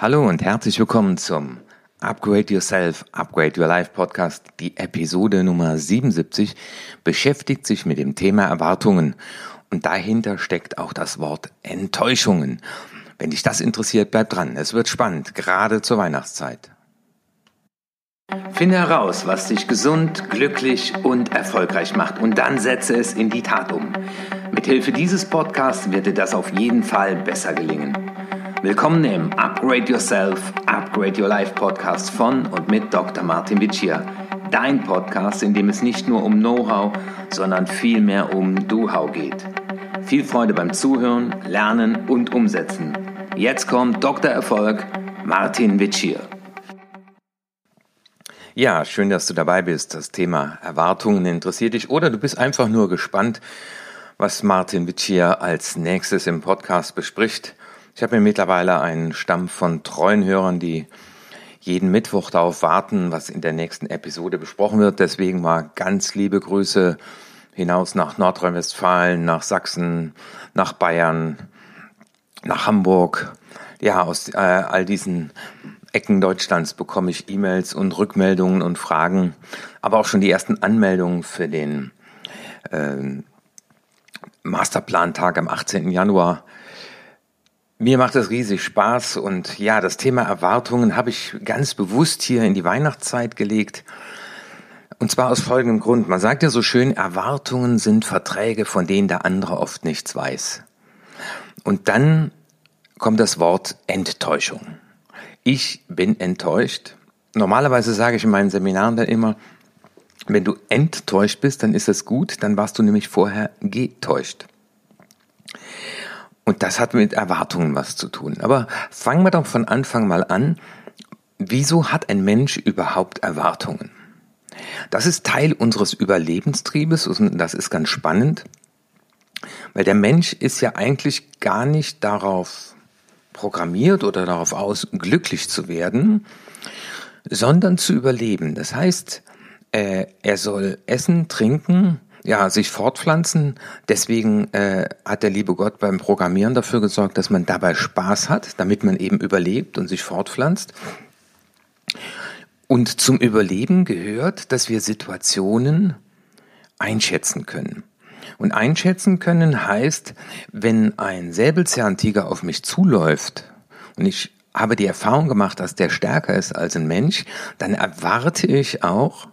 Hallo und herzlich willkommen zum Upgrade Yourself, Upgrade Your Life Podcast. Die Episode Nummer 77 beschäftigt sich mit dem Thema Erwartungen und dahinter steckt auch das Wort Enttäuschungen. Wenn dich das interessiert, bleib dran. Es wird spannend, gerade zur Weihnachtszeit. Finde heraus, was dich gesund, glücklich und erfolgreich macht und dann setze es in die Tat um. Mithilfe dieses Podcasts wird dir das auf jeden Fall besser gelingen. Willkommen im Upgrade Yourself, Upgrade Your Life Podcast von und mit Dr. Martin Vicia. Dein Podcast, in dem es nicht nur um Know-how, sondern vielmehr um Do-How geht. Viel Freude beim Zuhören, Lernen und Umsetzen. Jetzt kommt Dr. Erfolg, Martin Vicia. Ja, schön, dass du dabei bist. Das Thema Erwartungen interessiert dich oder du bist einfach nur gespannt, was Martin Vicia als nächstes im Podcast bespricht. Ich habe mir mittlerweile einen Stamm von treuen Hörern, die jeden Mittwoch darauf warten, was in der nächsten Episode besprochen wird. Deswegen mal ganz liebe Grüße hinaus nach Nordrhein-Westfalen, nach Sachsen, nach Bayern, nach Hamburg. Ja, aus äh, all diesen Ecken Deutschlands bekomme ich E-Mails und Rückmeldungen und Fragen, aber auch schon die ersten Anmeldungen für den äh, Masterplantag am 18. Januar mir macht es riesig Spaß und ja, das Thema Erwartungen habe ich ganz bewusst hier in die Weihnachtszeit gelegt. Und zwar aus folgendem Grund. Man sagt ja so schön, Erwartungen sind Verträge, von denen der andere oft nichts weiß. Und dann kommt das Wort Enttäuschung. Ich bin enttäuscht. Normalerweise sage ich in meinen Seminaren dann immer, wenn du enttäuscht bist, dann ist das gut, dann warst du nämlich vorher getäuscht. Und das hat mit Erwartungen was zu tun. Aber fangen wir doch von Anfang mal an. Wieso hat ein Mensch überhaupt Erwartungen? Das ist Teil unseres Überlebenstriebes und das ist ganz spannend, weil der Mensch ist ja eigentlich gar nicht darauf programmiert oder darauf aus, glücklich zu werden, sondern zu überleben. Das heißt, äh, er soll essen, trinken, ja, sich fortpflanzen. Deswegen äh, hat der liebe Gott beim Programmieren dafür gesorgt, dass man dabei Spaß hat, damit man eben überlebt und sich fortpflanzt. Und zum Überleben gehört, dass wir Situationen einschätzen können. Und einschätzen können heißt, wenn ein Säbelzahntiger auf mich zuläuft und ich habe die Erfahrung gemacht, dass der stärker ist als ein Mensch, dann erwarte ich auch,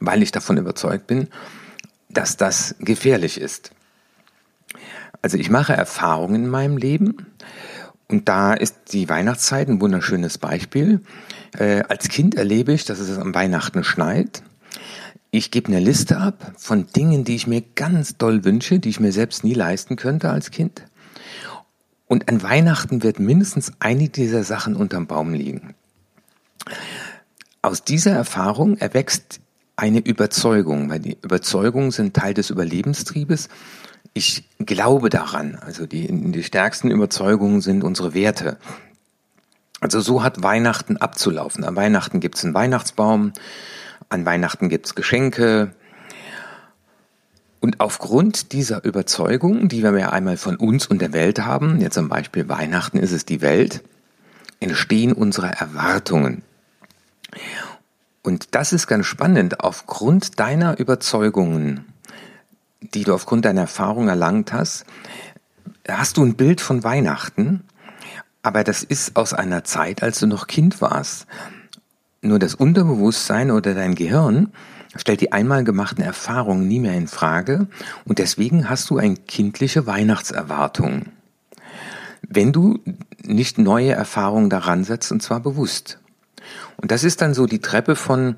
weil ich davon überzeugt bin, dass das gefährlich ist. Also ich mache Erfahrungen in meinem Leben und da ist die Weihnachtszeit ein wunderschönes Beispiel. Äh, als Kind erlebe ich, dass es am Weihnachten schneit. Ich gebe eine Liste ab von Dingen, die ich mir ganz doll wünsche, die ich mir selbst nie leisten könnte als Kind. Und an Weihnachten wird mindestens eine dieser Sachen unterm Baum liegen. Aus dieser Erfahrung erwächst eine Überzeugung, weil die Überzeugungen sind Teil des Überlebenstriebes. Ich glaube daran. Also die, die stärksten Überzeugungen sind unsere Werte. Also so hat Weihnachten abzulaufen. An Weihnachten gibt es einen Weihnachtsbaum, an Weihnachten gibt es Geschenke. Und aufgrund dieser Überzeugung, die wir ja einmal von uns und der Welt haben, jetzt zum Beispiel Weihnachten ist es die Welt, entstehen unsere Erwartungen. Und das ist ganz spannend. Aufgrund deiner Überzeugungen, die du aufgrund deiner Erfahrung erlangt hast, hast du ein Bild von Weihnachten, aber das ist aus einer Zeit, als du noch Kind warst. Nur das Unterbewusstsein oder dein Gehirn stellt die einmal gemachten Erfahrungen nie mehr in Frage und deswegen hast du eine kindliche Weihnachtserwartung. Wenn du nicht neue Erfahrungen daran setzt und zwar bewusst. Und das ist dann so die Treppe von,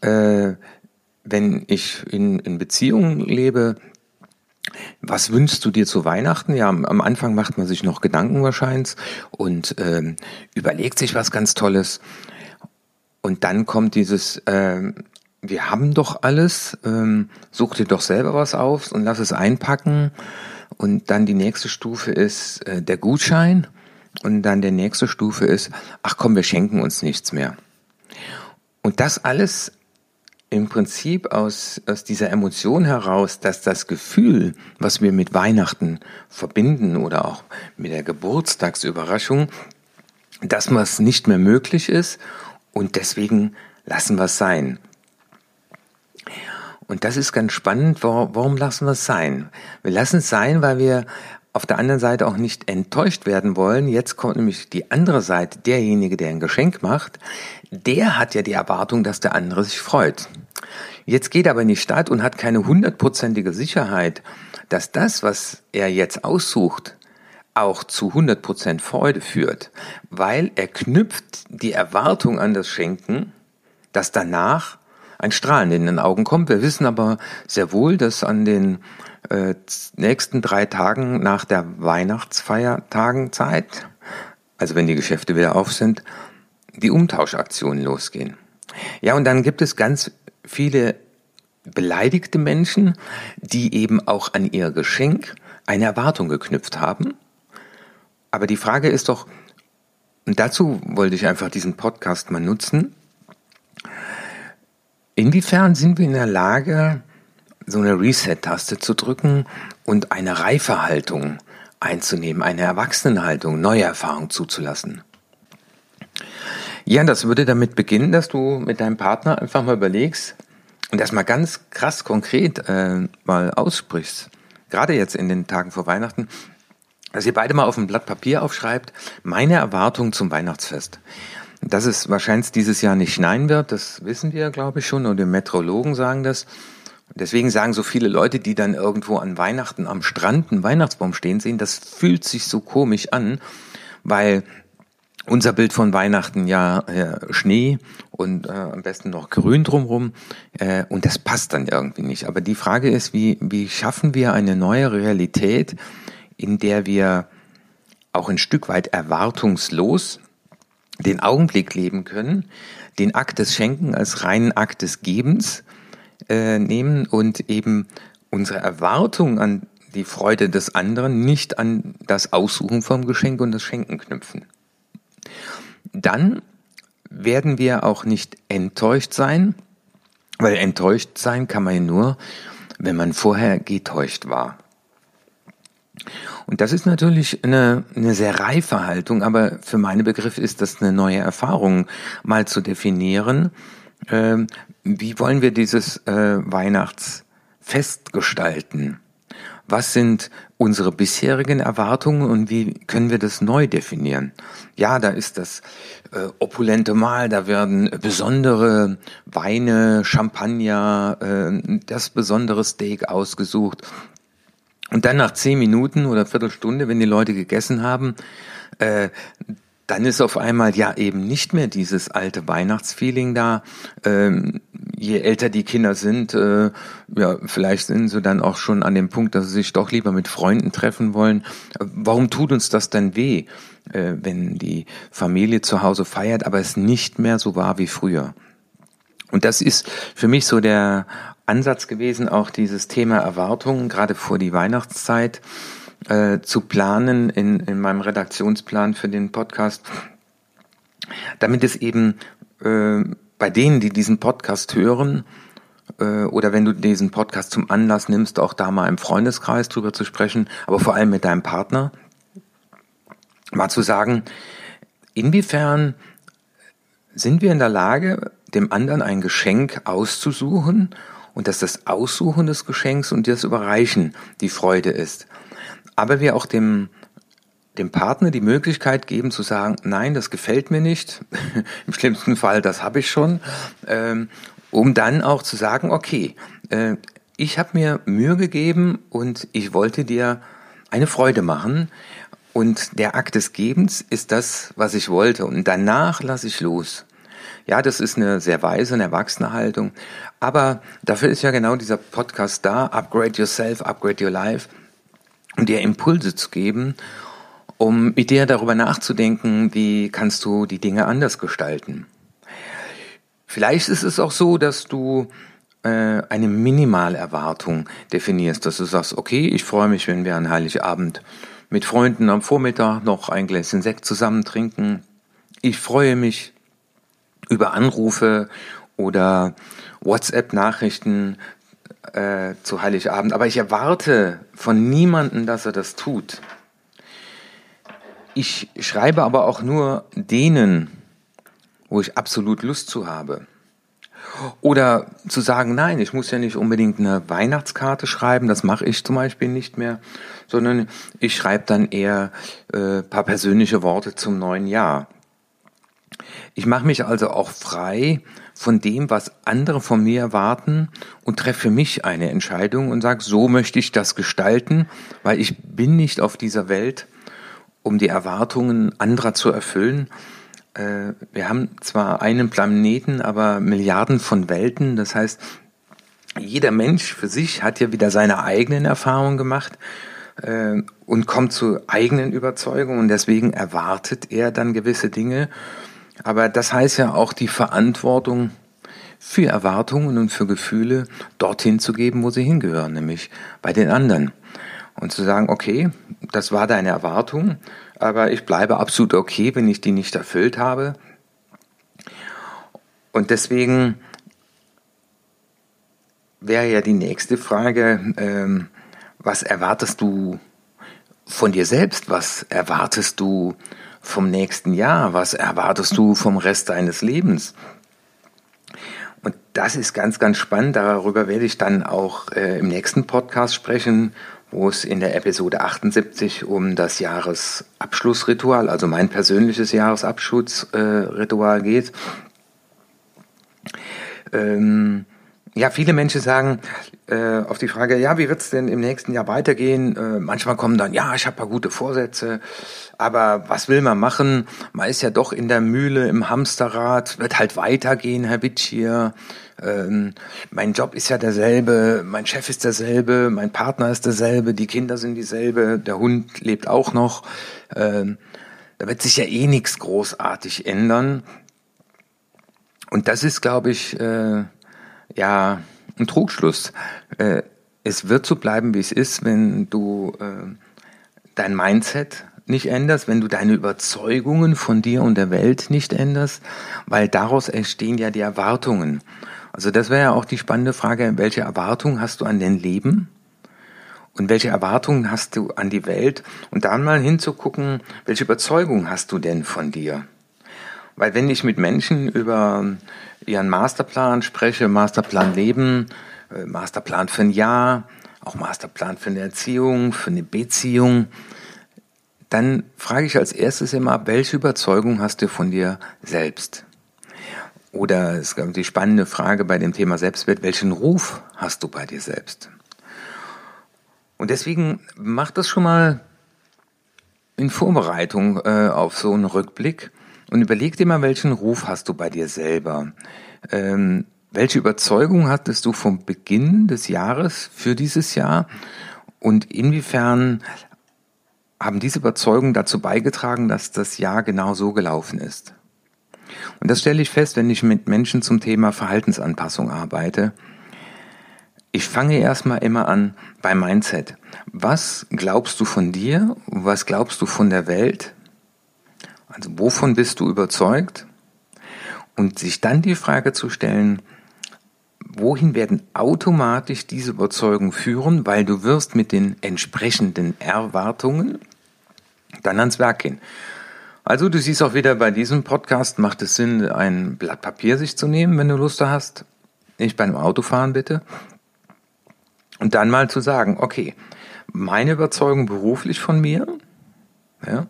äh, wenn ich in, in Beziehungen lebe, was wünschst du dir zu Weihnachten? Ja, am Anfang macht man sich noch Gedanken wahrscheinlich und ähm, überlegt sich was ganz Tolles. Und dann kommt dieses, äh, wir haben doch alles, ähm, such dir doch selber was auf und lass es einpacken. Und dann die nächste Stufe ist äh, der Gutschein. Und dann der nächste Stufe ist, ach komm, wir schenken uns nichts mehr. Und das alles im Prinzip aus, aus dieser Emotion heraus, dass das Gefühl, was wir mit Weihnachten verbinden oder auch mit der Geburtstagsüberraschung, dass was nicht mehr möglich ist und deswegen lassen wir es sein. Und das ist ganz spannend. Warum lassen wir es sein? Wir lassen es sein, weil wir auf der anderen Seite auch nicht enttäuscht werden wollen. Jetzt kommt nämlich die andere Seite. Derjenige, der ein Geschenk macht, der hat ja die Erwartung, dass der andere sich freut. Jetzt geht er aber in die Stadt und hat keine hundertprozentige Sicherheit, dass das, was er jetzt aussucht, auch zu 100% Freude führt, weil er knüpft die Erwartung an das Schenken, dass danach ein Strahlen in den Augen kommt. Wir wissen aber sehr wohl, dass an den äh, nächsten drei Tagen nach der Weihnachtsfeiertagenzeit, also wenn die Geschäfte wieder auf sind, die Umtauschaktionen losgehen. Ja, und dann gibt es ganz viele beleidigte Menschen, die eben auch an ihr Geschenk eine Erwartung geknüpft haben. Aber die Frage ist doch, und dazu wollte ich einfach diesen Podcast mal nutzen, inwiefern sind wir in der Lage, so eine Reset-Taste zu drücken und eine reife Haltung einzunehmen, eine Erwachsenenhaltung, neue Erfahrungen zuzulassen. Ja, das würde damit beginnen, dass du mit deinem Partner einfach mal überlegst und das mal ganz krass konkret äh, mal aussprichst. Gerade jetzt in den Tagen vor Weihnachten, dass ihr beide mal auf ein Blatt Papier aufschreibt, meine Erwartung zum Weihnachtsfest. Dass es wahrscheinlich dieses Jahr nicht schneien wird, das wissen wir, glaube ich, schon, und die Metrologen sagen das. Deswegen sagen so viele Leute, die dann irgendwo an Weihnachten am Strand einen Weihnachtsbaum stehen sehen, das fühlt sich so komisch an, weil unser Bild von Weihnachten ja äh, Schnee und äh, am besten noch grün drumrum äh, und das passt dann irgendwie nicht. Aber die Frage ist, wie, wie schaffen wir eine neue Realität, in der wir auch ein Stück weit erwartungslos den Augenblick leben können, den Akt des Schenken als reinen Akt des Gebens äh, nehmen und eben unsere Erwartung an die Freude des anderen nicht an das Aussuchen vom Geschenk und das Schenken knüpfen. Dann werden wir auch nicht enttäuscht sein, weil enttäuscht sein kann man ja nur, wenn man vorher getäuscht war. Und das ist natürlich eine, eine sehr reife Haltung, aber für meine Begriffe ist das eine neue Erfahrung, mal zu definieren, äh, wie wollen wir dieses äh, Weihnachtsfest gestalten? Was sind unsere bisherigen Erwartungen und wie können wir das neu definieren? Ja, da ist das äh, opulente Mahl, da werden besondere Weine, Champagner, äh, das besondere Steak ausgesucht. Und dann nach zehn Minuten oder Viertelstunde, wenn die Leute gegessen haben, äh, dann ist auf einmal ja eben nicht mehr dieses alte Weihnachtsfeeling da. Ähm, je älter die Kinder sind, äh, ja, vielleicht sind sie dann auch schon an dem Punkt, dass sie sich doch lieber mit Freunden treffen wollen. Warum tut uns das denn weh, äh, wenn die Familie zu Hause feiert, aber es nicht mehr so war wie früher? Und das ist für mich so der Ansatz gewesen, auch dieses Thema Erwartungen, gerade vor die Weihnachtszeit äh, zu planen in, in meinem Redaktionsplan für den Podcast, damit es eben äh, bei denen, die diesen Podcast hören, äh, oder wenn du diesen Podcast zum Anlass nimmst, auch da mal im Freundeskreis drüber zu sprechen, aber vor allem mit deinem Partner, mal zu sagen, inwiefern sind wir in der Lage, dem anderen ein Geschenk auszusuchen und dass das Aussuchen des Geschenks und das Überreichen die Freude ist aber wir auch dem, dem Partner die Möglichkeit geben zu sagen, nein, das gefällt mir nicht, im schlimmsten Fall, das habe ich schon, ähm, um dann auch zu sagen, okay, äh, ich habe mir Mühe gegeben und ich wollte dir eine Freude machen. Und der Akt des Gebens ist das, was ich wollte. Und danach lasse ich los. Ja, das ist eine sehr weise, eine erwachsene Haltung, aber dafür ist ja genau dieser Podcast da, Upgrade Yourself, Upgrade Your Life, dir Impulse zu geben, um mit dir darüber nachzudenken, wie kannst du die Dinge anders gestalten. Vielleicht ist es auch so, dass du äh, eine Minimalerwartung definierst, dass du sagst, okay, ich freue mich, wenn wir an Heiligabend mit Freunden am Vormittag noch ein Gläschen Sekt zusammen trinken. Ich freue mich über Anrufe oder WhatsApp-Nachrichten äh, zu Heiligabend, aber ich erwarte von niemandem, dass er das tut. Ich schreibe aber auch nur denen, wo ich absolut Lust zu habe. Oder zu sagen, nein, ich muss ja nicht unbedingt eine Weihnachtskarte schreiben, das mache ich zum Beispiel nicht mehr, sondern ich schreibe dann eher äh, paar persönliche Worte zum neuen Jahr. Ich mache mich also auch frei von dem, was andere von mir erwarten und treffe mich eine Entscheidung und sage, so möchte ich das gestalten, weil ich bin nicht auf dieser Welt, um die Erwartungen anderer zu erfüllen, äh, wir haben zwar einen Planeten, aber Milliarden von Welten. Das heißt, jeder Mensch für sich hat ja wieder seine eigenen Erfahrungen gemacht äh, und kommt zu eigenen Überzeugungen und deswegen erwartet er dann gewisse Dinge. Aber das heißt ja auch die Verantwortung für Erwartungen und für Gefühle dorthin zu geben, wo sie hingehören, nämlich bei den anderen. Und zu sagen, okay, das war deine Erwartung, aber ich bleibe absolut okay, wenn ich die nicht erfüllt habe. Und deswegen wäre ja die nächste Frage, ähm, was erwartest du von dir selbst? Was erwartest du vom nächsten Jahr? Was erwartest du vom Rest deines Lebens? Und das ist ganz, ganz spannend. Darüber werde ich dann auch äh, im nächsten Podcast sprechen, wo es in der Episode 78 um das Jahresabschlussritual, also mein persönliches Jahresabschlussritual geht. Ähm, ja, viele Menschen sagen äh, auf die Frage, ja, wie wird es denn im nächsten Jahr weitergehen? Äh, manchmal kommen dann, ja, ich habe paar gute Vorsätze, aber was will man machen? Man ist ja doch in der Mühle, im Hamsterrad, wird halt weitergehen, Herr Witschier. Ähm, mein Job ist ja derselbe, mein Chef ist derselbe, mein Partner ist derselbe, die Kinder sind dieselbe, der Hund lebt auch noch. Ähm, da wird sich ja eh nichts großartig ändern. Und das ist, glaube ich, äh, ja, ein Trugschluss. Äh, es wird so bleiben, wie es ist, wenn du äh, dein Mindset nicht änderst, wenn du deine Überzeugungen von dir und der Welt nicht änderst, weil daraus entstehen ja die Erwartungen. Also das wäre ja auch die spannende Frage, welche Erwartungen hast du an dein Leben? Und welche Erwartungen hast du an die Welt? Und dann mal hinzugucken, welche Überzeugungen hast du denn von dir? Weil wenn ich mit Menschen über ihren Masterplan spreche, Masterplan Leben, äh, Masterplan für ein Jahr, auch Masterplan für eine Erziehung, für eine Beziehung, dann frage ich als erstes immer, welche Überzeugung hast du von dir selbst? Oder es gab die spannende Frage bei dem Thema Selbstwert, welchen Ruf hast du bei dir selbst? Und deswegen mach das schon mal in Vorbereitung äh, auf so einen Rückblick und überleg dir mal, welchen Ruf hast du bei dir selber? Ähm, welche Überzeugung hattest du vom Beginn des Jahres für dieses Jahr? Und inwiefern haben diese Überzeugungen dazu beigetragen, dass das Jahr genau so gelaufen ist? Und das stelle ich fest, wenn ich mit Menschen zum Thema Verhaltensanpassung arbeite. Ich fange erstmal immer an beim Mindset. Was glaubst du von dir? Was glaubst du von der Welt? Also wovon bist du überzeugt? Und sich dann die Frage zu stellen, wohin werden automatisch diese Überzeugungen führen, weil du wirst mit den entsprechenden Erwartungen dann ans Werk gehen. Also du siehst auch wieder bei diesem Podcast macht es Sinn, ein Blatt Papier sich zu nehmen, wenn du Lust hast. Nicht beim Autofahren bitte. Und dann mal zu sagen, okay, meine Überzeugung beruflich von mir, ja,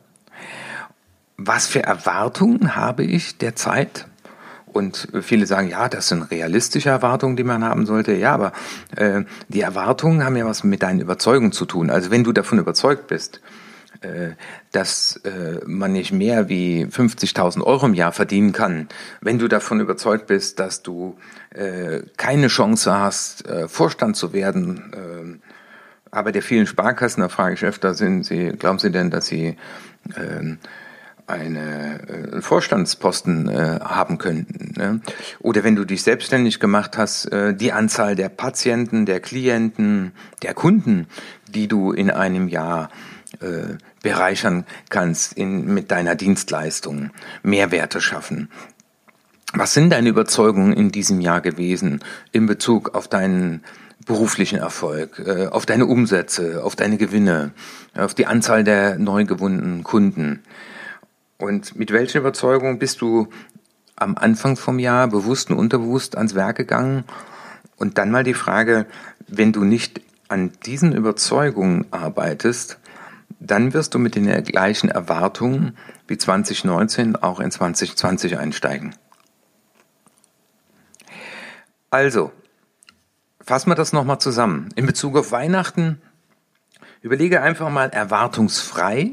was für Erwartungen habe ich derzeit? Und viele sagen, ja, das sind realistische Erwartungen, die man haben sollte. Ja, aber äh, die Erwartungen haben ja was mit deinen Überzeugungen zu tun. Also wenn du davon überzeugt bist, äh, dass äh, man nicht mehr wie 50.000 Euro im Jahr verdienen kann, wenn du davon überzeugt bist, dass du äh, keine Chance hast, äh, Vorstand zu werden, äh, aber der vielen Sparkassen, da frage ich öfter, sind Sie, glauben Sie denn, dass Sie äh, eine äh, Vorstandsposten äh, haben könnten. Ne? Oder wenn du dich selbstständig gemacht hast, äh, die Anzahl der Patienten, der Klienten, der Kunden, die du in einem Jahr äh, bereichern kannst in, mit deiner Dienstleistung, Mehrwerte schaffen. Was sind deine Überzeugungen in diesem Jahr gewesen in Bezug auf deinen beruflichen Erfolg, äh, auf deine Umsätze, auf deine Gewinne, auf die Anzahl der neu gewonnenen Kunden. Und mit welchen Überzeugungen bist du am Anfang vom Jahr bewusst und unterbewusst ans Werk gegangen? Und dann mal die Frage, wenn du nicht an diesen Überzeugungen arbeitest, dann wirst du mit den gleichen Erwartungen wie 2019 auch in 2020 einsteigen. Also, fassen wir das nochmal zusammen. In Bezug auf Weihnachten, überlege einfach mal erwartungsfrei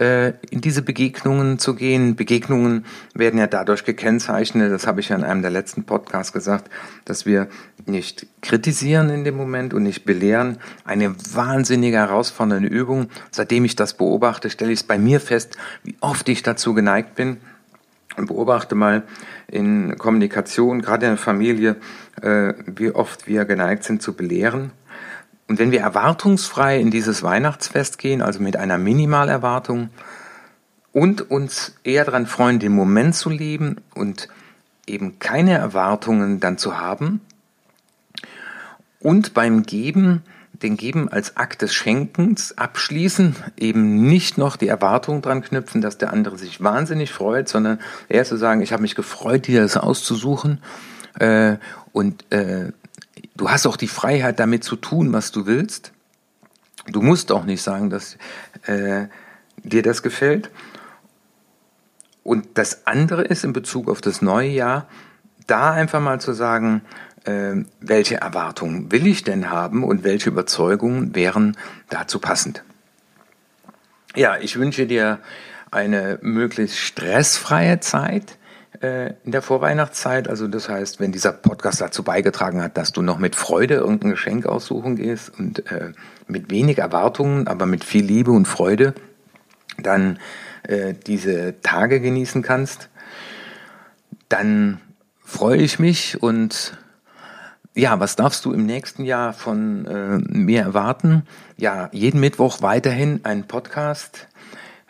äh, in diese Begegnungen zu gehen. Begegnungen werden ja dadurch gekennzeichnet, das habe ich ja in einem der letzten Podcasts gesagt, dass wir nicht kritisieren in dem Moment und nicht belehren. Eine wahnsinnige herausfordernde Übung. Seitdem ich das beobachte, stelle ich es bei mir fest, wie oft ich dazu geneigt bin. Und beobachte mal in Kommunikation, gerade in der Familie, äh, wie oft wir geneigt sind zu belehren und wenn wir erwartungsfrei in dieses Weihnachtsfest gehen, also mit einer Minimalerwartung und uns eher daran freuen, den Moment zu leben und eben keine Erwartungen dann zu haben und beim Geben den Geben als Akt des Schenkens abschließen, eben nicht noch die Erwartung dran knüpfen, dass der andere sich wahnsinnig freut, sondern eher zu sagen, ich habe mich gefreut, dir das auszusuchen äh, und äh, du hast auch die Freiheit, damit zu tun, was du willst. Du musst auch nicht sagen, dass äh, dir das gefällt. Und das andere ist in Bezug auf das neue Jahr, da einfach mal zu sagen, äh, welche Erwartungen will ich denn haben und welche Überzeugungen wären dazu passend. Ja, ich wünsche dir eine möglichst stressfreie Zeit in der Vorweihnachtszeit. Also das heißt, wenn dieser Podcast dazu beigetragen hat, dass du noch mit Freude irgendein Geschenk aussuchen gehst und äh, mit wenig Erwartungen, aber mit viel Liebe und Freude, dann äh, diese Tage genießen kannst, dann freue ich mich und ja, was darfst du im nächsten Jahr von äh, mir erwarten? Ja, jeden Mittwoch weiterhin ein Podcast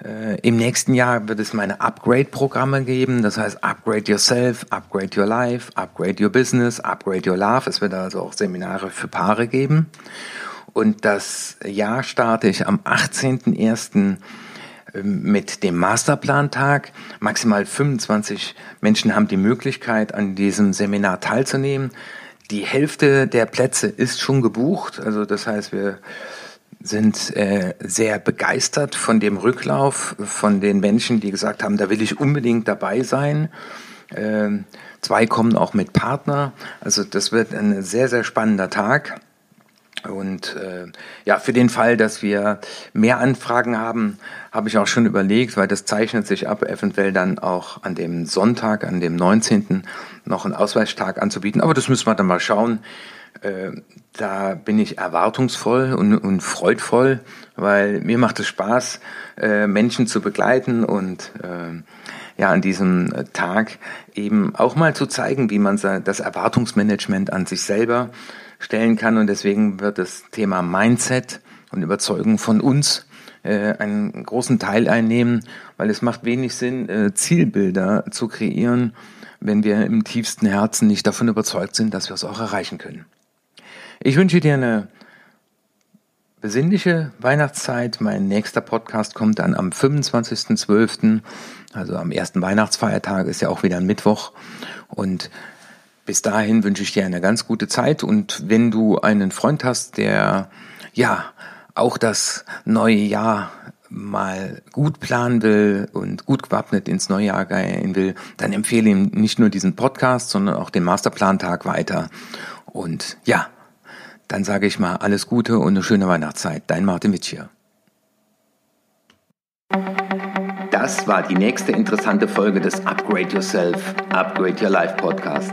äh, Im nächsten Jahr wird es meine Upgrade-Programme geben, das heißt Upgrade Yourself, Upgrade Your Life, Upgrade Your Business, Upgrade Your Love. Es wird also auch Seminare für Paare geben. Und das Jahr starte ich am 18.01. Ähm, mit dem Masterplantag. Maximal 25 Menschen haben die Möglichkeit, an diesem Seminar teilzunehmen. Die Hälfte der Plätze ist schon gebucht. Also das heißt, wir sind äh, sehr begeistert von dem Rücklauf, von den Menschen, die gesagt haben, da will ich unbedingt dabei sein. Äh, zwei kommen auch mit Partner. Also das wird ein sehr, sehr spannender Tag. Und äh, ja, für den Fall, dass wir mehr Anfragen haben, habe ich auch schon überlegt, weil das zeichnet sich ab, eventuell dann auch an dem Sonntag, an dem 19. noch einen Ausweichtag anzubieten. Aber das müssen wir dann mal schauen. Äh, da bin ich erwartungsvoll und, und freudvoll, weil mir macht es Spaß, äh, Menschen zu begleiten und äh, ja an diesem Tag eben auch mal zu zeigen, wie man das Erwartungsmanagement an sich selber stellen kann. Und deswegen wird das Thema Mindset und Überzeugung von uns einen großen Teil einnehmen, weil es macht wenig Sinn, Zielbilder zu kreieren, wenn wir im tiefsten Herzen nicht davon überzeugt sind, dass wir es auch erreichen können. Ich wünsche dir eine besinnliche Weihnachtszeit. Mein nächster Podcast kommt dann am 25.12., also am ersten Weihnachtsfeiertag, ist ja auch wieder ein Mittwoch. Und bis dahin wünsche ich dir eine ganz gute Zeit. Und wenn du einen Freund hast, der ja auch das neue Jahr mal gut planen will und gut gewappnet ins neue Jahr gehen will, dann empfehle ihm nicht nur diesen Podcast, sondern auch den Masterplantag weiter. Und ja, dann sage ich mal alles Gute und eine schöne Weihnachtszeit. Dein Martin Witsch. Das war die nächste interessante Folge des Upgrade Yourself, Upgrade Your Life Podcast.